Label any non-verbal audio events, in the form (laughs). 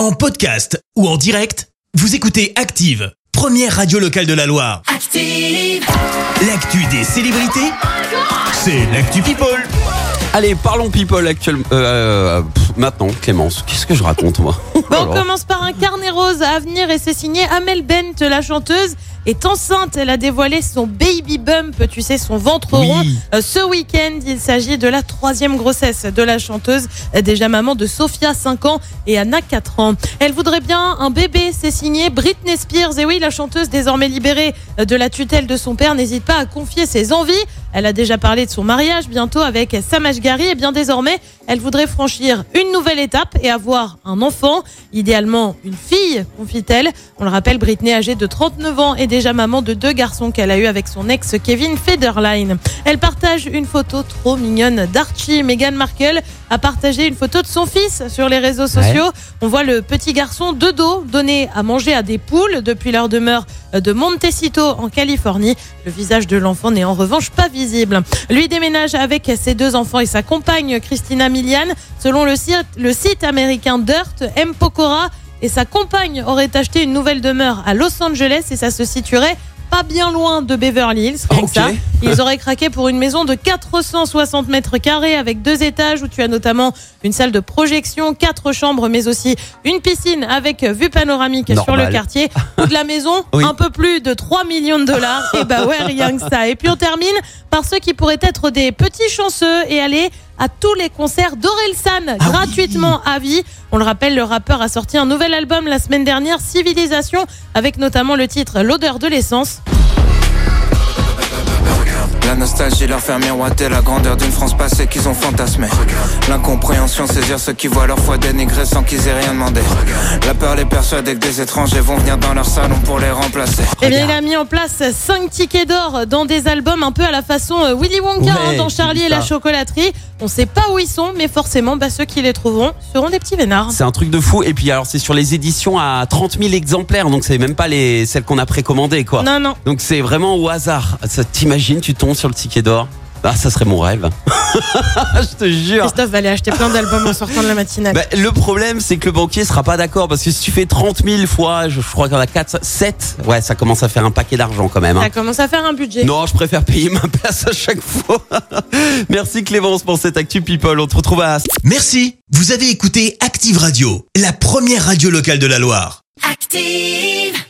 En podcast ou en direct, vous écoutez Active, première radio locale de la Loire. Active. L'actu des célébrités, c'est l'actu People. Allez, parlons people actuellement. Euh, pff, maintenant, Clémence, qu'est-ce que je raconte moi (laughs) Bon, on Alors, commence par un carnet rose à venir et c'est signé Amel Bent, la chanteuse. Est enceinte, elle a dévoilé son baby bump, tu sais, son ventre Oui. rond. Euh, ce week-end, il s'agit de la troisième grossesse de la chanteuse, euh, déjà maman de Sophia, 5 ans, et Anna, 4 ans. Elle voudrait bien un bébé, c'est signé Britney Spears. Et oui, la chanteuse désormais libérée euh, de la tutelle de son père n'hésite pas à confier ses envies. Elle a déjà parlé de son mariage bientôt avec Sam Asghari et bien désormais, elle voudrait franchir une nouvelle étape et avoir un enfant, idéalement une fille, confie-t-elle. On le rappelle, Britney, âgée de 39 ans, est déjà maman de deux garçons qu'elle a eu avec son ex Kevin Federline. Elle partage une photo trop mignonne d'Archie. Meghan Markle a partagé une photo de son fils sur les réseaux sociaux. On voit le petit garçon de dos donner à manger à des poules depuis leur demeure de Montecito en Californie. Le visage de l'enfant n'est en revanche pas visible. Lui déménage avec ses deux enfants et sa compagne Christina Selon le site, le site américain Dirt, M. Pokora et sa compagne auraient acheté une nouvelle demeure à Los Angeles et ça se situerait pas bien loin de Beverly Hills. rien que Ok. ça. Ils auraient craqué pour une maison de 460 mètres carrés avec deux étages où tu as notamment une salle de projection, quatre chambres, mais aussi une piscine avec vue panoramique sur le quartier. Coût de la maison, (laughs) Oui. un peu plus de 3 millions de dollars. Et bah ouais, rien que ça. Et puis on termine par ceux qui pourraient être des petits chanceux et aller à tous les concerts d'Orelsan Ah gratuitement à vie. On le rappelle, le rappeur a sorti un nouvel album la semaine dernière, Civilisation, avec notamment le titre L'odeur de l'essence. La nostalgie leur fait miroiter la grandeur d'une France passée qu'ils ont fantasmée. L'incompréhension saisir ceux qui voient leur foi dénigrée sans qu'ils aient rien demandé. La peur les persuader que des étrangers vont venir dans leur salon pour les remplacer. Eh bien, il a mis en place 5 tickets d'or dans des albums un peu à la façon euh, Willy Wonka Ouais, hein, dans Charlie et la chocolaterie. On sait pas où ils sont, mais forcément, bah, ceux qui les trouveront seront des petits vénards. C'est un truc de fou. Et puis alors, c'est sur les éditions à 30 000 exemplaires, donc c'est même pas les celles qu'on a précommandées, quoi. Non, non. Donc c'est vraiment au hasard. Ça t'imagines, tu tombes sur le ticket d'or. Ah, ça serait mon rêve. (laughs) je te jure. Christophe va aller acheter plein d'albums en sortant de la matinale. Bah, le problème, c'est que le banquier sera pas d'accord parce que si tu fais 30 000 fois, je, je crois qu'il y en a 4, 7, ouais, ça commence à faire un paquet d'argent quand même. hein. Ça commence à faire un budget. Non, je préfère payer ma place à chaque fois. (laughs) Merci Clémence pour cette Actu People. On te retrouve à Merci, vous avez écouté Active Radio, la première radio locale de la Loire. Active.